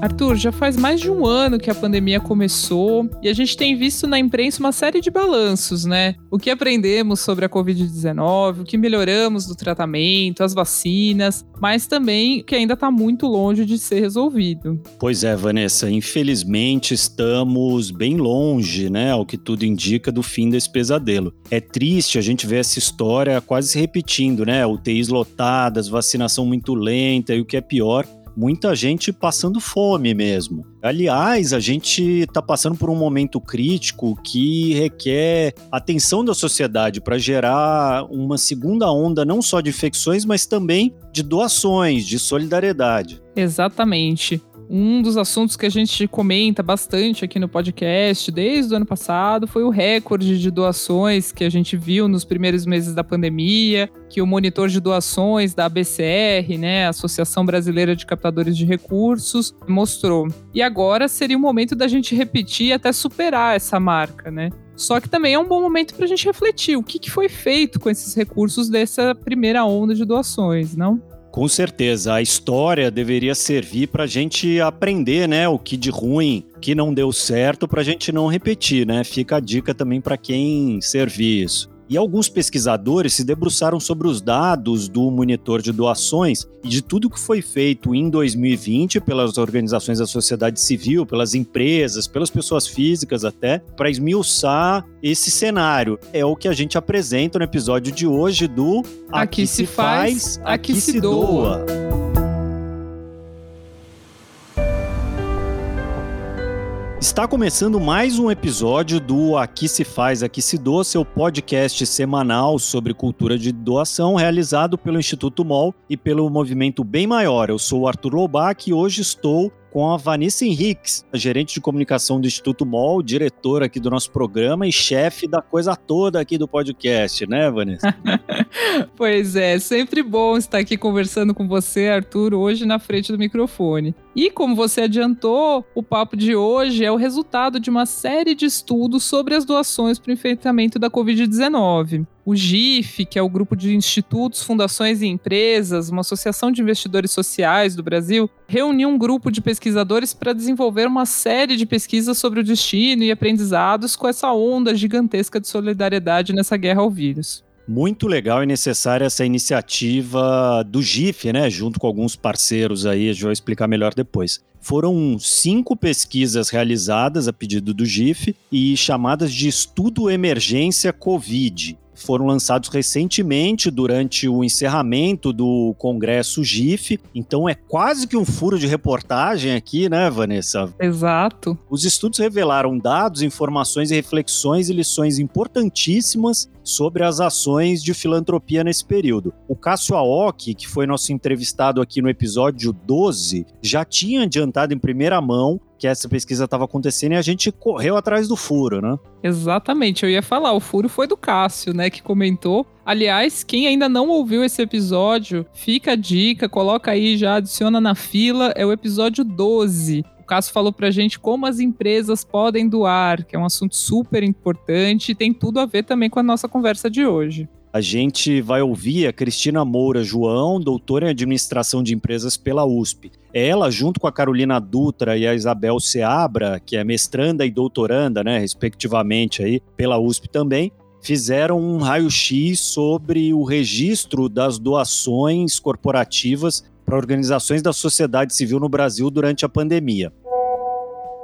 Arthur, já faz mais de um ano que a pandemia começou e a gente tem visto na imprensa uma série de balanços, né? O que aprendemos sobre a Covid-19, o que melhoramos do tratamento, as vacinas, mas também que ainda está muito longe de ser resolvido. Pois é, Vanessa, infelizmente estamos bem longe, né, ao que tudo indica, do fim desse pesadelo. É triste a gente ver essa história quase se repetindo, né? UTIs lotadas, vacinação muito lenta e o que é pior, muita gente passando fome mesmo. Aliás, a gente está passando por um momento crítico que requer atenção da sociedade para gerar uma segunda onda não só de infecções, mas também de doações, de solidariedade. Exatamente. Um dos assuntos que a gente comenta bastante aqui no podcast desde o ano passado foi o recorde de doações que a gente viu nos primeiros meses da pandemia, que o monitor de doações da ABCR, né, Associação Brasileira de Captadores de Recursos, mostrou. E agora seria o momento da gente repetir até superar essa marca, né? Só que também é um bom momento para a gente refletir o que, que foi feito com esses recursos dessa primeira onda de doações, não? Com certeza, a história deveria servir para a gente aprender, né, o que de ruim, que não deu certo, para a gente não repetir, né? Fica a dica também para quem servir isso. E alguns pesquisadores se debruçaram sobre os dados do monitor de doações e de tudo que foi feito em 2020 pelas organizações da sociedade civil, pelas empresas, pelas pessoas físicas até, para esmiuçar esse cenário. É o que a gente apresenta no episódio de hoje do Aqui, aqui se faz, aqui, aqui se doa. doa. Está começando mais um episódio do Aqui se faz, aqui se doa, seu podcast semanal sobre cultura de doação, realizado pelo Instituto MOL e pelo movimento Bem Maior. Eu sou o Arthur Lobac e hoje estou com a Vanessa Henriques, gerente de comunicação do Instituto MOL, diretora aqui do nosso programa e chefe da coisa toda aqui do podcast, né, Vanessa? pois é, sempre bom estar aqui conversando com você, Arthur, hoje na frente do microfone. E como você adiantou, o papo de hoje é o resultado de uma série de estudos sobre as doações para o enfrentamento da Covid-19. O GIF, que é o grupo de institutos, fundações e empresas, uma associação de investidores sociais do Brasil, reuniu um grupo de pesquisadores para desenvolver uma série de pesquisas sobre o destino e aprendizados com essa onda gigantesca de solidariedade nessa guerra ao vírus. Muito legal e necessária essa iniciativa do GIF, né? Junto com alguns parceiros aí, gente vai explicar melhor depois. Foram cinco pesquisas realizadas a pedido do GIF e chamadas de Estudo Emergência Covid foram lançados recentemente durante o encerramento do Congresso GIF. Então é quase que um furo de reportagem aqui, né, Vanessa? Exato. Os estudos revelaram dados, informações e reflexões e lições importantíssimas sobre as ações de filantropia nesse período. O Cássio Aoki, que foi nosso entrevistado aqui no episódio 12, já tinha adiantado em primeira mão que essa pesquisa estava acontecendo e a gente correu atrás do furo, né? Exatamente, eu ia falar, o furo foi do Cássio, né, que comentou. Aliás, quem ainda não ouviu esse episódio, fica a dica, coloca aí, já adiciona na fila, é o episódio 12. Cássio falou pra gente como as empresas podem doar, que é um assunto super importante e tem tudo a ver também com a nossa conversa de hoje. A gente vai ouvir a Cristina Moura João, doutora em administração de empresas pela USP. Ela, junto com a Carolina Dutra e a Isabel Seabra, que é mestranda e doutoranda, né, respectivamente, aí, pela USP também, fizeram um raio-x sobre o registro das doações corporativas para organizações da sociedade civil no Brasil durante a pandemia.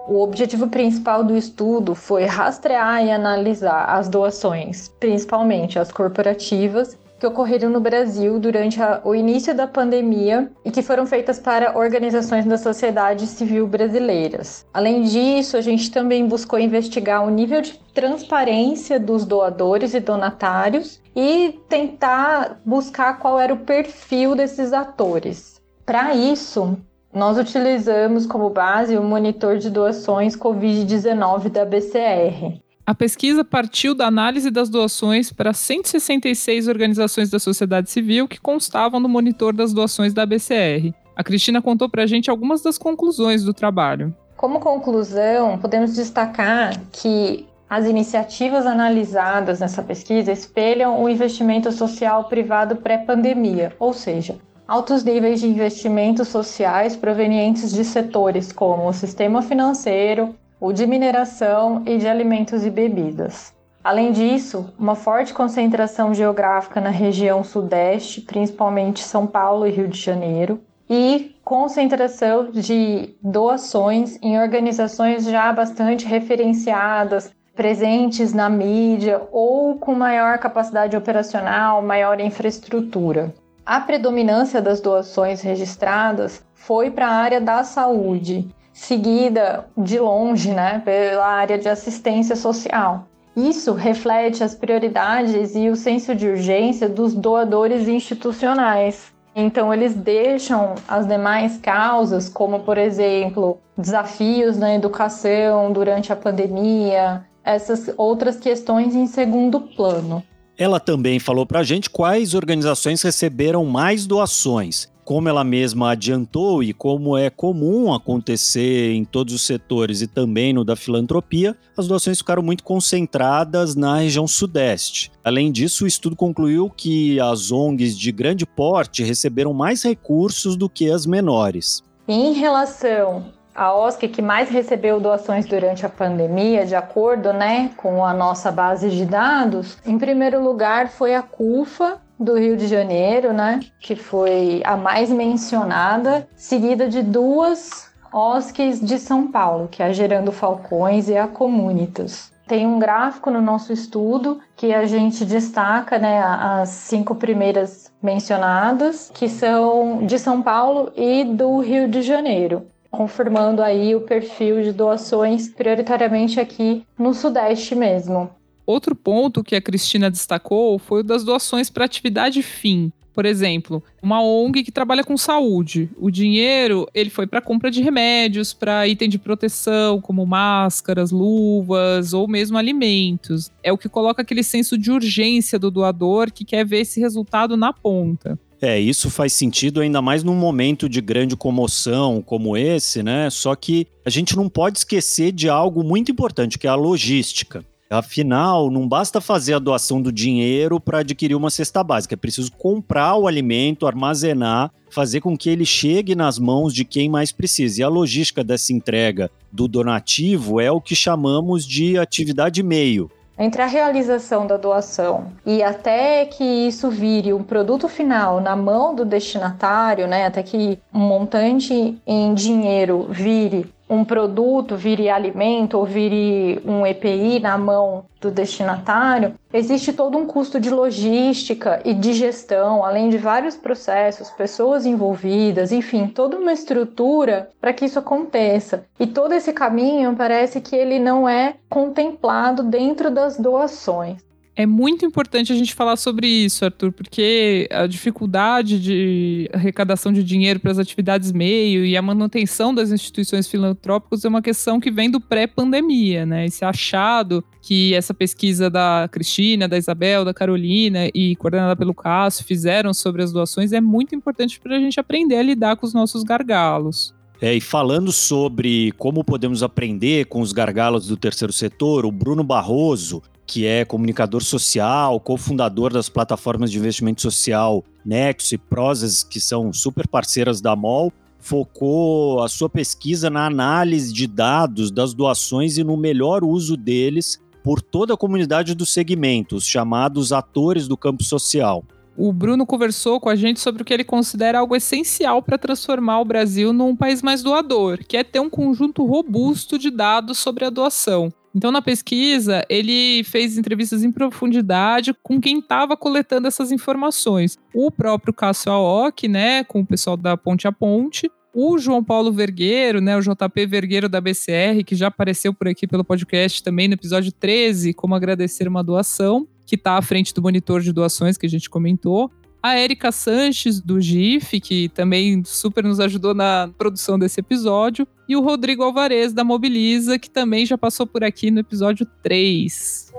O objetivo principal do estudo foi rastrear e analisar as doações, principalmente as corporativas, que ocorreram no Brasil durante a, o início da pandemia e que foram feitas para organizações da sociedade civil brasileiras. Além disso, a gente também buscou investigar o nível de transparência dos doadores e donatários e tentar buscar qual era o perfil desses atores. Para isso, nós utilizamos como base o monitor de doações Covid-19 da BCR. A pesquisa partiu da análise das doações para 166 organizações da sociedade civil que constavam no monitor das doações da BCR. A Cristina contou para a gente algumas das conclusões do trabalho. Como conclusão, podemos destacar que as iniciativas analisadas nessa pesquisa espelham o investimento social privado pré-pandemia, ou seja, altos níveis de investimentos sociais provenientes de setores como o sistema financeiro, o de mineração e de alimentos e bebidas. Além disso, uma forte concentração geográfica na região sudeste, principalmente São Paulo e Rio de Janeiro, e concentração de doações em organizações já bastante referenciadas, presentes na mídia ou com maior capacidade operacional, maior infraestrutura. A predominância das doações registradas foi para a área da saúde, seguida de longe né, pela área de assistência social. Isso reflete as prioridades e o senso de urgência dos doadores institucionais. Então, eles deixam as demais causas, como, por exemplo, desafios na educação durante a pandemia, essas outras questões em segundo plano. Ela também falou para a gente quais organizações receberam mais doações como ela mesma adiantou e como é comum acontecer em todos os setores e também no da filantropia, as doações ficaram muito concentradas na região sudeste. Além disso, o estudo concluiu que as ONGs de grande porte receberam mais recursos do que as menores. Em relação a OSC que mais recebeu doações durante a pandemia, de acordo né, com a nossa base de dados, em primeiro lugar foi a CUFA, do Rio de Janeiro, né, que foi a mais mencionada, seguida de duas OSCs de São Paulo, que é a Gerando Falcões e a Comunitas. Tem um gráfico no nosso estudo que a gente destaca né, as cinco primeiras mencionadas, que são de São Paulo e do Rio de Janeiro confirmando aí o perfil de doações prioritariamente aqui no Sudeste mesmo. Outro ponto que a Cristina destacou foi o das doações para atividade fim. Por exemplo, uma ONG que trabalha com saúde. O dinheiro ele foi para compra de remédios, para item de proteção, como máscaras, luvas ou mesmo alimentos. É o que coloca aquele senso de urgência do doador que quer ver esse resultado na ponta. É, isso faz sentido ainda mais num momento de grande comoção como esse, né? Só que a gente não pode esquecer de algo muito importante, que é a logística. Afinal, não basta fazer a doação do dinheiro para adquirir uma cesta básica, é preciso comprar o alimento, armazenar, fazer com que ele chegue nas mãos de quem mais precisa. E a logística dessa entrega do donativo é o que chamamos de atividade meio. Entre a realização da doação e até que isso vire um produto final na mão do destinatário, né, até que um montante em dinheiro vire um produto vire alimento ou vire um EPI na mão do destinatário, existe todo um custo de logística e de gestão, além de vários processos, pessoas envolvidas, enfim, toda uma estrutura para que isso aconteça. E todo esse caminho parece que ele não é contemplado dentro das doações. É muito importante a gente falar sobre isso, Arthur, porque a dificuldade de arrecadação de dinheiro para as atividades meio e a manutenção das instituições filantrópicas é uma questão que vem do pré-pandemia, né? Esse achado que essa pesquisa da Cristina, da Isabel, da Carolina e coordenada pelo Cássio fizeram sobre as doações é muito importante para a gente aprender a lidar com os nossos gargalos. É, e falando sobre como podemos aprender com os gargalos do terceiro setor, o Bruno Barroso, que é comunicador social, cofundador das plataformas de investimento social Nexus e Prozas, que são super parceiras da MOL, focou a sua pesquisa na análise de dados das doações e no melhor uso deles por toda a comunidade do segmento, os chamados atores do campo social. O Bruno conversou com a gente sobre o que ele considera algo essencial para transformar o Brasil num país mais doador, que é ter um conjunto robusto de dados sobre a doação. Então, na pesquisa, ele fez entrevistas em profundidade com quem estava coletando essas informações. O próprio Cássio Aoki, né, com o pessoal da Ponte a Ponte, o João Paulo Vergueiro, né, o JP Vergueiro da BCR, que já apareceu por aqui pelo podcast também no episódio 13, como agradecer uma doação, que está à frente do monitor de doações que a gente comentou a Érica Sanches, do GIF, que também super nos ajudou na produção desse episódio, e o Rodrigo Alvarez, da Mobiliza, que também já passou por aqui no episódio 3.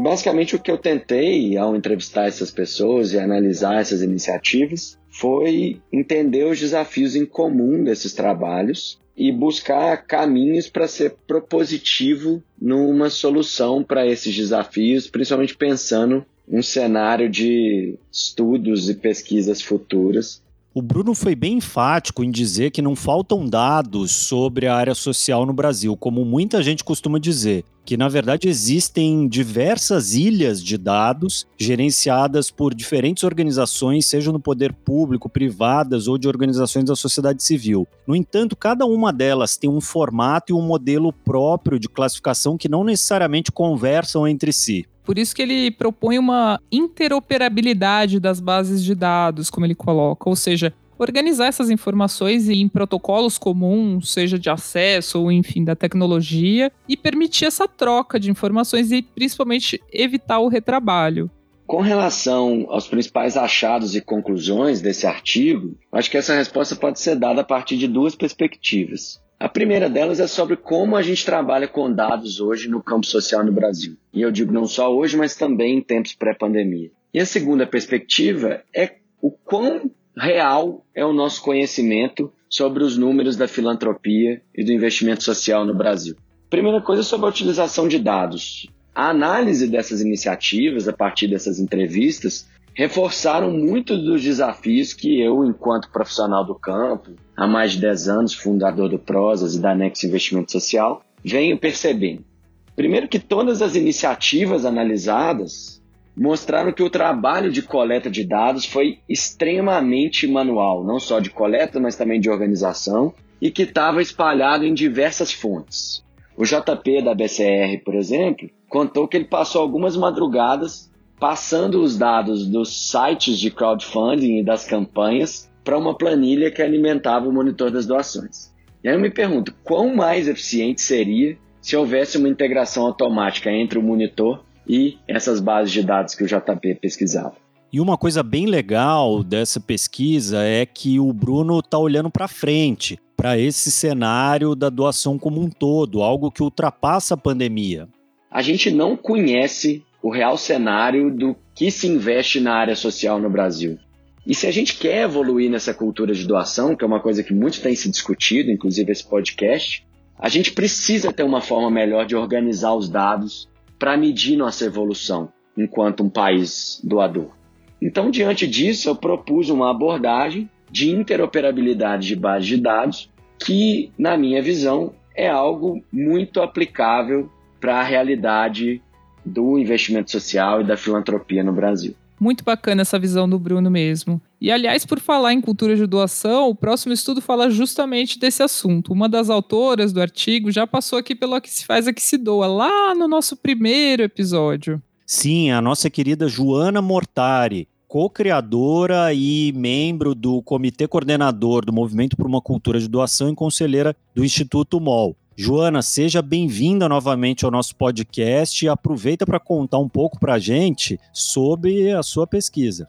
Basicamente, o que eu tentei ao entrevistar essas pessoas e analisar essas iniciativas foi entender os desafios em comum desses trabalhos e buscar caminhos para ser propositivo numa solução para esses desafios, principalmente pensando um cenário de estudos e pesquisas futuras o Bruno foi bem enfático em dizer que não faltam dados sobre a área social no Brasil, como muita gente costuma dizer, que na verdade existem diversas ilhas de dados gerenciadas por diferentes organizações, seja no poder público, privadas ou de organizações da sociedade civil. No entanto, cada uma delas tem um formato e um modelo próprio de classificação que não necessariamente conversam entre si. Por isso que ele propõe uma interoperabilidade das bases de dados, como ele coloca, ou seja, organizar essas informações em protocolos comuns, seja de acesso ou enfim da tecnologia, e permitir essa troca de informações e principalmente evitar o retrabalho. Com relação aos principais achados e conclusões desse artigo, acho que essa resposta pode ser dada a partir de duas perspectivas. A primeira delas é sobre como a gente trabalha com dados hoje no campo social no Brasil. E eu digo não só hoje, mas também em tempos pré-pandemia. E a segunda perspectiva é o quão real é o nosso conhecimento sobre os números da filantropia e do investimento social no Brasil. Primeira coisa é sobre a utilização de dados. A análise dessas iniciativas, a partir dessas entrevistas, reforçaram muitos dos desafios que eu, enquanto profissional do campo, há mais de 10 anos, fundador do Prosas e da Nex Investimento Social, venho percebendo. Primeiro que todas as iniciativas analisadas mostraram que o trabalho de coleta de dados foi extremamente manual, não só de coleta, mas também de organização, e que estava espalhado em diversas fontes. O JP da BCR, por exemplo, contou que ele passou algumas madrugadas passando os dados dos sites de crowdfunding e das campanhas para uma planilha que alimentava o monitor das doações. E aí eu me pergunto, quão mais eficiente seria se houvesse uma integração automática entre o monitor e essas bases de dados que o JP pesquisava? E uma coisa bem legal dessa pesquisa é que o Bruno está olhando para frente, para esse cenário da doação como um todo, algo que ultrapassa a pandemia. A gente não conhece o real cenário do que se investe na área social no Brasil. E se a gente quer evoluir nessa cultura de doação, que é uma coisa que muito tem se discutido, inclusive esse podcast, a gente precisa ter uma forma melhor de organizar os dados para medir nossa evolução enquanto um país doador. Então, diante disso, eu propus uma abordagem de interoperabilidade de base de dados que, na minha visão, é algo muito aplicável para a realidade do investimento social e da filantropia no Brasil. Muito bacana essa visão do Bruno mesmo. E aliás, por falar em cultura de doação, o próximo estudo fala justamente desse assunto. Uma das autoras do artigo já passou aqui pelo que se faz aqui se doa, lá no nosso primeiro episódio. Sim, a nossa querida Joana Mortari, co-criadora e membro do comitê coordenador do Movimento por uma Cultura de Doação e conselheira do Instituto MOL. Joana, seja bem-vinda novamente ao nosso podcast e aproveita para contar um pouco para a gente sobre a sua pesquisa.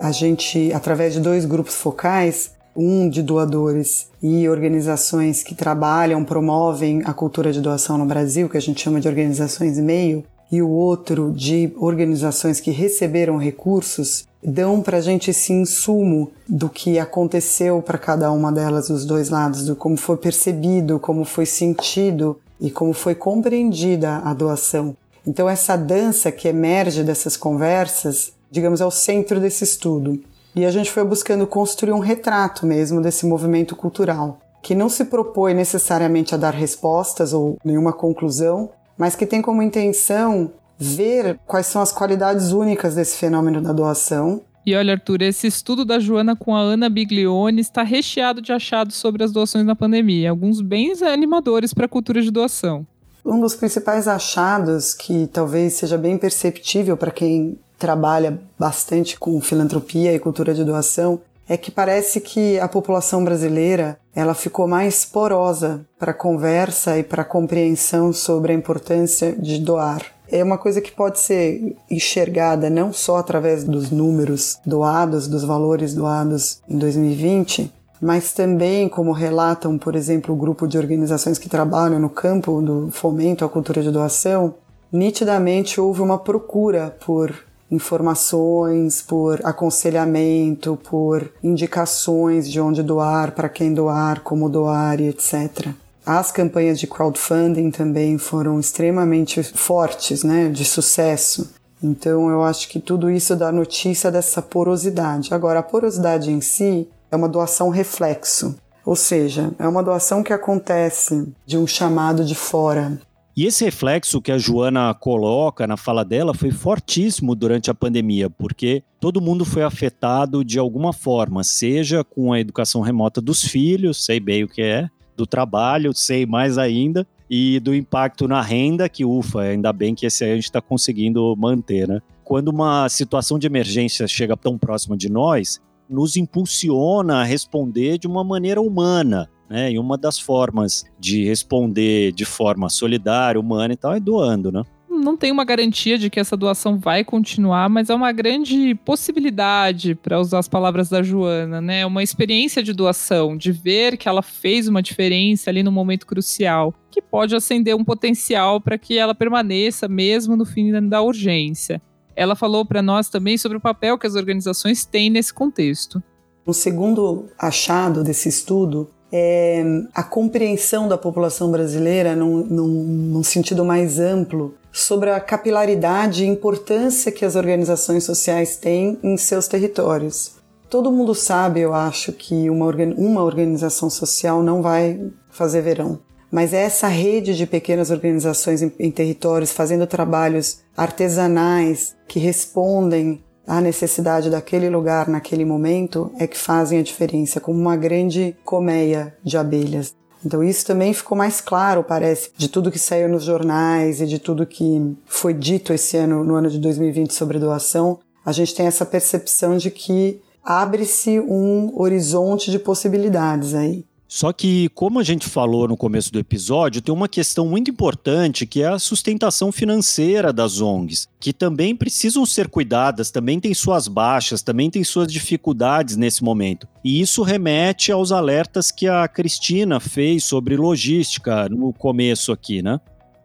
A gente, através de dois grupos focais, um de doadores e organizações que trabalham, promovem a cultura de doação no Brasil, que a gente chama de organizações meio, e o outro de organizações que receberam recursos, dão para a gente esse insumo do que aconteceu para cada uma delas, dos dois lados, do como foi percebido, como foi sentido e como foi compreendida a doação. Então, essa dança que emerge dessas conversas, digamos, é o centro desse estudo. E a gente foi buscando construir um retrato mesmo desse movimento cultural, que não se propõe necessariamente a dar respostas ou nenhuma conclusão, mas que tem como intenção ver quais são as qualidades únicas desse fenômeno da doação. E olha, Arthur, esse estudo da Joana com a Ana Biglione está recheado de achados sobre as doações na pandemia, alguns bem animadores para a cultura de doação. Um dos principais achados, que talvez seja bem perceptível para quem trabalha bastante com filantropia e cultura de doação, é que parece que a população brasileira ela ficou mais porosa para conversa e para compreensão sobre a importância de doar. É uma coisa que pode ser enxergada não só através dos números doados, dos valores doados em 2020, mas também, como relatam, por exemplo, o grupo de organizações que trabalham no campo do fomento à cultura de doação, nitidamente houve uma procura por informações, por aconselhamento, por indicações de onde doar, para quem doar, como doar e etc. As campanhas de crowdfunding também foram extremamente fortes, né, de sucesso. Então eu acho que tudo isso dá notícia dessa porosidade. Agora, a porosidade em si é uma doação reflexo, ou seja, é uma doação que acontece de um chamado de fora. E esse reflexo que a Joana coloca na fala dela foi fortíssimo durante a pandemia, porque todo mundo foi afetado de alguma forma, seja com a educação remota dos filhos, sei bem o que é, do trabalho, sei mais ainda, e do impacto na renda, que ufa, ainda bem que esse aí a gente está conseguindo manter, né? Quando uma situação de emergência chega tão próxima de nós, nos impulsiona a responder de uma maneira humana, né? E uma das formas de responder de forma solidária, humana e tal, é doando, né? não tem uma garantia de que essa doação vai continuar, mas é uma grande possibilidade, para usar as palavras da Joana, né? Uma experiência de doação, de ver que ela fez uma diferença ali no momento crucial, que pode acender um potencial para que ela permaneça mesmo no fim da urgência. Ela falou para nós também sobre o papel que as organizações têm nesse contexto. O segundo achado desse estudo é a compreensão da população brasileira num, num, num sentido mais amplo sobre a capilaridade e importância que as organizações sociais têm em seus territórios. Todo mundo sabe, eu acho, que uma, uma organização social não vai fazer verão. Mas é essa rede de pequenas organizações em, em territórios fazendo trabalhos artesanais que respondem à necessidade daquele lugar naquele momento é que fazem a diferença, como uma grande colmeia de abelhas. Então isso também ficou mais claro, parece, de tudo que saiu nos jornais e de tudo que foi dito esse ano, no ano de 2020, sobre doação. A gente tem essa percepção de que abre-se um horizonte de possibilidades aí. Só que, como a gente falou no começo do episódio, tem uma questão muito importante que é a sustentação financeira das ONGs, que também precisam ser cuidadas, também tem suas baixas, também tem suas dificuldades nesse momento. E isso remete aos alertas que a Cristina fez sobre logística no começo aqui, né?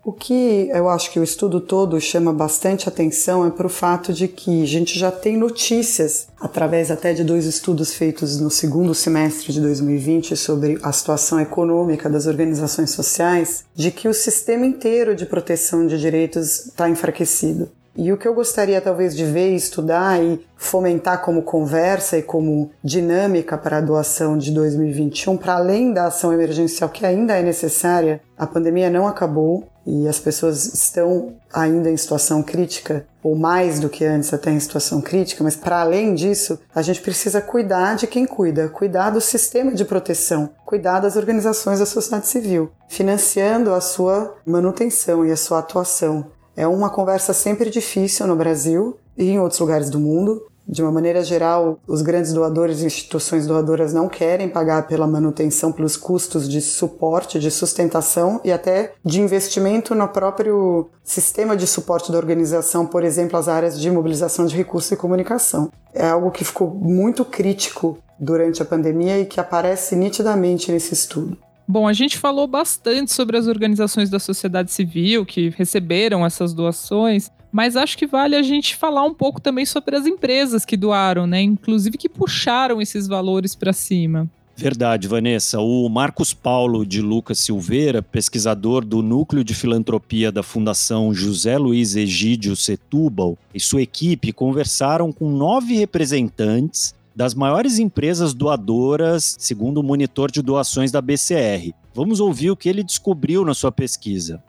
O que eu acho que o estudo todo chama bastante atenção é para o fato de que a gente já tem notícias, através até de dois estudos feitos no segundo semestre de 2020 sobre a situação econômica das organizações sociais, de que o sistema inteiro de proteção de direitos está enfraquecido. E o que eu gostaria talvez de ver, estudar e fomentar como conversa e como dinâmica para a doação de 2021, para além da ação emergencial que ainda é necessária, a pandemia não acabou e as pessoas estão ainda em situação crítica, ou mais do que antes até em situação crítica, mas para além disso, a gente precisa cuidar de quem cuida, cuidar do sistema de proteção, cuidar das organizações da sociedade civil, financiando a sua manutenção e a sua atuação. É uma conversa sempre difícil no Brasil e em outros lugares do mundo. De uma maneira geral, os grandes doadores e instituições doadoras não querem pagar pela manutenção, pelos custos de suporte, de sustentação e até de investimento no próprio sistema de suporte da organização, por exemplo, as áreas de mobilização de recursos e comunicação. É algo que ficou muito crítico durante a pandemia e que aparece nitidamente nesse estudo. Bom, a gente falou bastante sobre as organizações da sociedade civil que receberam essas doações, mas acho que vale a gente falar um pouco também sobre as empresas que doaram, né? Inclusive que puxaram esses valores para cima. Verdade, Vanessa. O Marcos Paulo de Lucas Silveira, pesquisador do Núcleo de Filantropia da Fundação José Luiz Egídio Setúbal, e sua equipe conversaram com nove representantes das maiores empresas doadoras, segundo o monitor de doações da BCR. Vamos ouvir o que ele descobriu na sua pesquisa.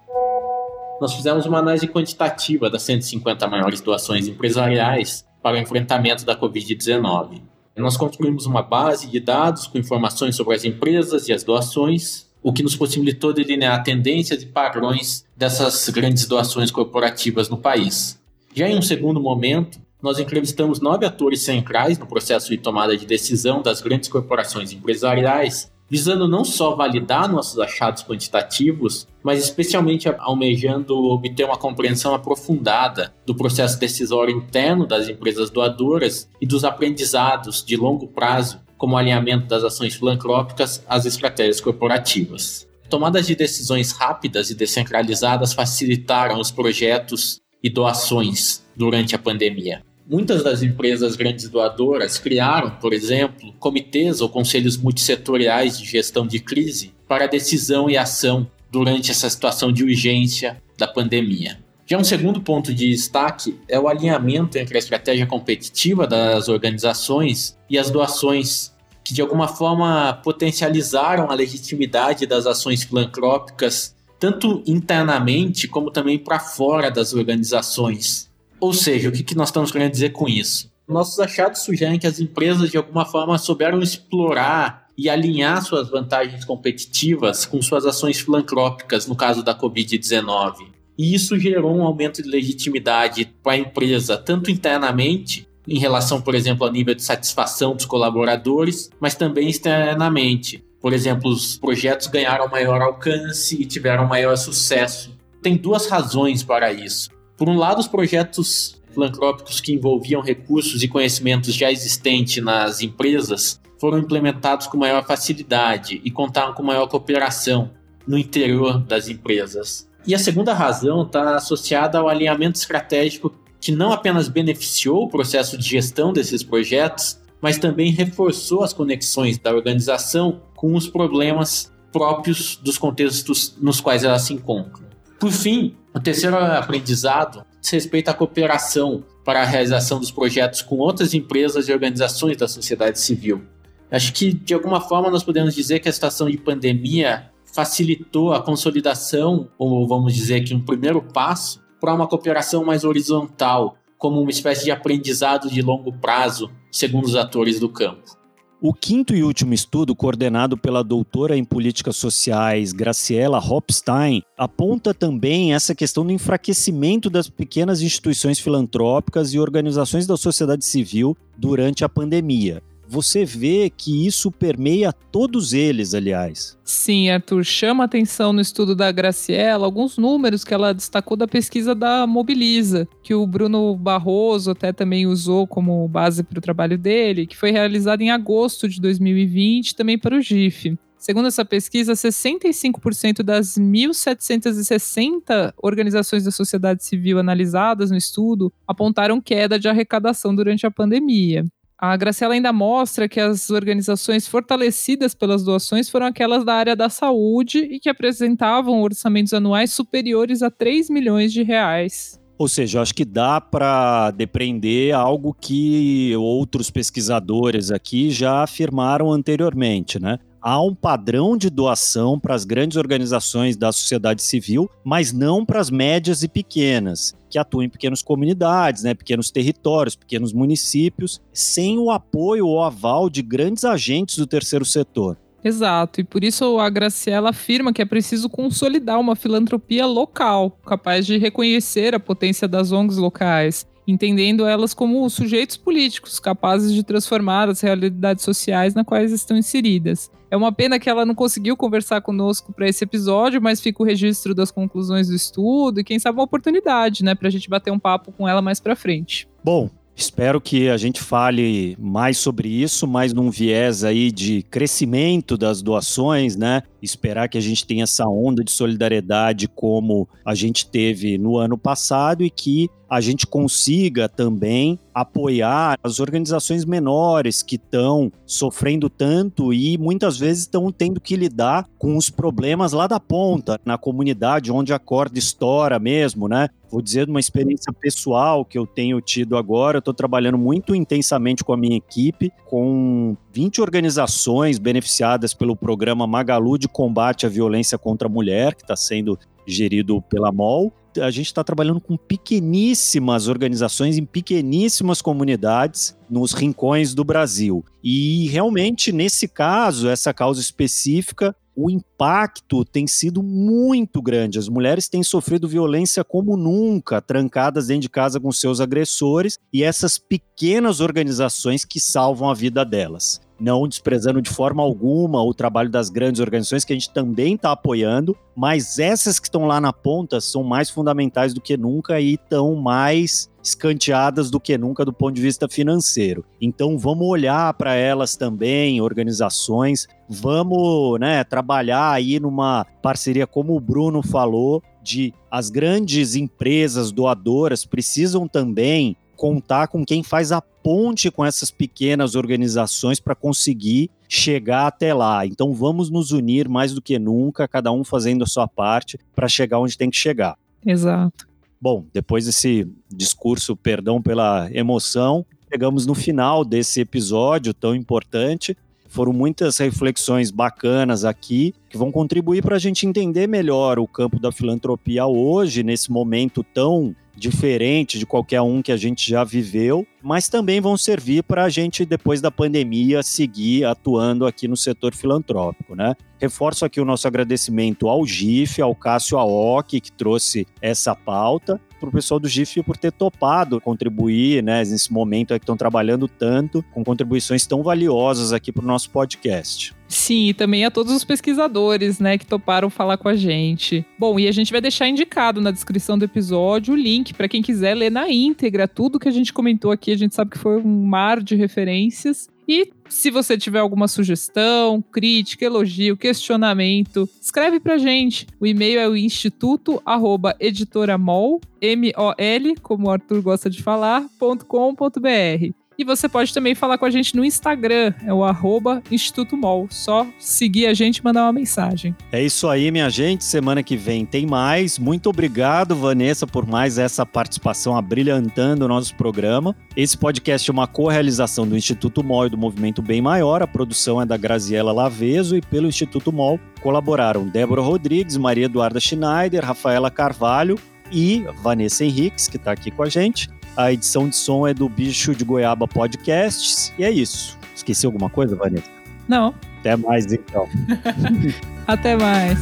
Nós fizemos uma análise quantitativa das 150 maiores doações empresariais para o enfrentamento da Covid-19. Nós construímos uma base de dados com informações sobre as empresas e as doações, o que nos possibilitou delinear tendências e padrões dessas grandes doações corporativas no país. Já em um segundo momento, nós entrevistamos nove atores centrais no processo de tomada de decisão das grandes corporações empresariais, visando não só validar nossos achados quantitativos, mas especialmente almejando obter uma compreensão aprofundada do processo decisório interno das empresas doadoras e dos aprendizados de longo prazo, como o alinhamento das ações filantrópicas às estratégias corporativas. Tomadas de decisões rápidas e descentralizadas facilitaram os projetos e doações durante a pandemia. Muitas das empresas grandes doadoras criaram, por exemplo, comitês ou conselhos multissetoriais de gestão de crise para decisão e ação durante essa situação de urgência da pandemia. Já um segundo ponto de destaque é o alinhamento entre a estratégia competitiva das organizações e as doações, que de alguma forma potencializaram a legitimidade das ações filantrópicas, tanto internamente como também para fora das organizações. Ou seja, o que, que nós estamos querendo dizer com isso? Nossos achados sugerem que as empresas de alguma forma souberam explorar e alinhar suas vantagens competitivas com suas ações filantrópicas no caso da Covid-19. E isso gerou um aumento de legitimidade para a empresa, tanto internamente, em relação, por exemplo, ao nível de satisfação dos colaboradores, mas também externamente. Por exemplo, os projetos ganharam maior alcance e tiveram maior sucesso. Tem duas razões para isso. Por um lado, os projetos filantrópicos que envolviam recursos e conhecimentos já existentes nas empresas foram implementados com maior facilidade e contaram com maior cooperação no interior das empresas. E a segunda razão está associada ao alinhamento estratégico que não apenas beneficiou o processo de gestão desses projetos, mas também reforçou as conexões da organização com os problemas próprios dos contextos nos quais ela se encontra. Por fim, o terceiro aprendizado diz respeito à cooperação para a realização dos projetos com outras empresas e organizações da sociedade civil. Acho que, de alguma forma, nós podemos dizer que a situação de pandemia facilitou a consolidação, ou vamos dizer que um primeiro passo, para uma cooperação mais horizontal, como uma espécie de aprendizado de longo prazo, segundo os atores do campo. O quinto e último estudo, coordenado pela doutora em políticas sociais Graciela Hopstein, aponta também essa questão do enfraquecimento das pequenas instituições filantrópicas e organizações da sociedade civil durante a pandemia você vê que isso permeia todos eles, aliás. Sim, Arthur, chama atenção no estudo da Graciela alguns números que ela destacou da pesquisa da Mobiliza, que o Bruno Barroso até também usou como base para o trabalho dele, que foi realizada em agosto de 2020 também para o GIF. Segundo essa pesquisa, 65% das 1.760 organizações da sociedade civil analisadas no estudo apontaram queda de arrecadação durante a pandemia. A Graciela ainda mostra que as organizações fortalecidas pelas doações foram aquelas da área da saúde e que apresentavam orçamentos anuais superiores a 3 milhões de reais. Ou seja, acho que dá para depreender algo que outros pesquisadores aqui já afirmaram anteriormente, né? Há um padrão de doação para as grandes organizações da sociedade civil, mas não para as médias e pequenas, que atuam em pequenas comunidades, né, pequenos territórios, pequenos municípios, sem o apoio ou aval de grandes agentes do terceiro setor. Exato, e por isso a Graciela afirma que é preciso consolidar uma filantropia local, capaz de reconhecer a potência das ONGs locais, entendendo elas como sujeitos políticos capazes de transformar as realidades sociais na quais estão inseridas. É uma pena que ela não conseguiu conversar conosco para esse episódio, mas fica o registro das conclusões do estudo e quem sabe uma oportunidade, né, para a gente bater um papo com ela mais para frente. Bom, Espero que a gente fale mais sobre isso, mais num viés aí de crescimento das doações, né? Esperar que a gente tenha essa onda de solidariedade como a gente teve no ano passado e que a gente consiga também apoiar as organizações menores que estão sofrendo tanto e muitas vezes estão tendo que lidar com os problemas lá da ponta, na comunidade onde a corda estoura mesmo, né? Vou dizer uma experiência pessoal que eu tenho tido agora, estou trabalhando muito intensamente com a minha equipe, com 20 organizações beneficiadas pelo programa Magalu de combate à violência contra a mulher, que está sendo gerido pela MOL. A gente está trabalhando com pequeníssimas organizações em pequeníssimas comunidades nos rincões do Brasil. E realmente, nesse caso, essa causa específica, o impacto tem sido muito grande. As mulheres têm sofrido violência como nunca, trancadas dentro de casa com seus agressores e essas pequenas organizações que salvam a vida delas não desprezando de forma alguma o trabalho das grandes organizações que a gente também está apoiando, mas essas que estão lá na ponta são mais fundamentais do que nunca e estão mais escanteadas do que nunca do ponto de vista financeiro. Então vamos olhar para elas também, organizações, vamos né, trabalhar aí numa parceria, como o Bruno falou, de as grandes empresas doadoras precisam também contar com quem faz a ponte com essas pequenas organizações para conseguir chegar até lá. Então vamos nos unir mais do que nunca, cada um fazendo a sua parte para chegar onde tem que chegar. Exato. Bom, depois desse discurso, perdão pela emoção, chegamos no final desse episódio tão importante. Foram muitas reflexões bacanas aqui que vão contribuir para a gente entender melhor o campo da filantropia hoje, nesse momento tão diferente de qualquer um que a gente já viveu, mas também vão servir para a gente, depois da pandemia, seguir atuando aqui no setor filantrópico, né? Reforço aqui o nosso agradecimento ao GIF, ao Cássio Aoki, que trouxe essa pauta, para o pessoal do GIF por ter topado contribuir, né, nesse momento que estão trabalhando tanto, com contribuições tão valiosas aqui para o nosso podcast. Sim, e também a todos os pesquisadores, né, que toparam falar com a gente. Bom, e a gente vai deixar indicado na descrição do episódio o link para quem quiser ler na íntegra tudo que a gente comentou aqui. A gente sabe que foi um mar de referências. E se você tiver alguma sugestão, crítica, elogio, questionamento, escreve pra gente. O e-mail é o instituto@editoramol, M O L, como o Arthur gosta de falar, .com.br. E você pode também falar com a gente no Instagram, é o arroba Instituto Mol. Só seguir a gente e mandar uma mensagem. É isso aí, minha gente. Semana que vem tem mais. Muito obrigado, Vanessa, por mais essa participação abrilhantando o nosso programa. Esse podcast é uma co-realização do Instituto Mol e do Movimento Bem Maior. A produção é da Graziela Laveso e pelo Instituto Mol colaboraram Débora Rodrigues, Maria Eduarda Schneider, Rafaela Carvalho e Vanessa Henriques, que está aqui com a gente. A edição de som é do Bicho de Goiaba Podcasts. E é isso. Esqueci alguma coisa, Vanessa? Não. Até mais, então. Até mais.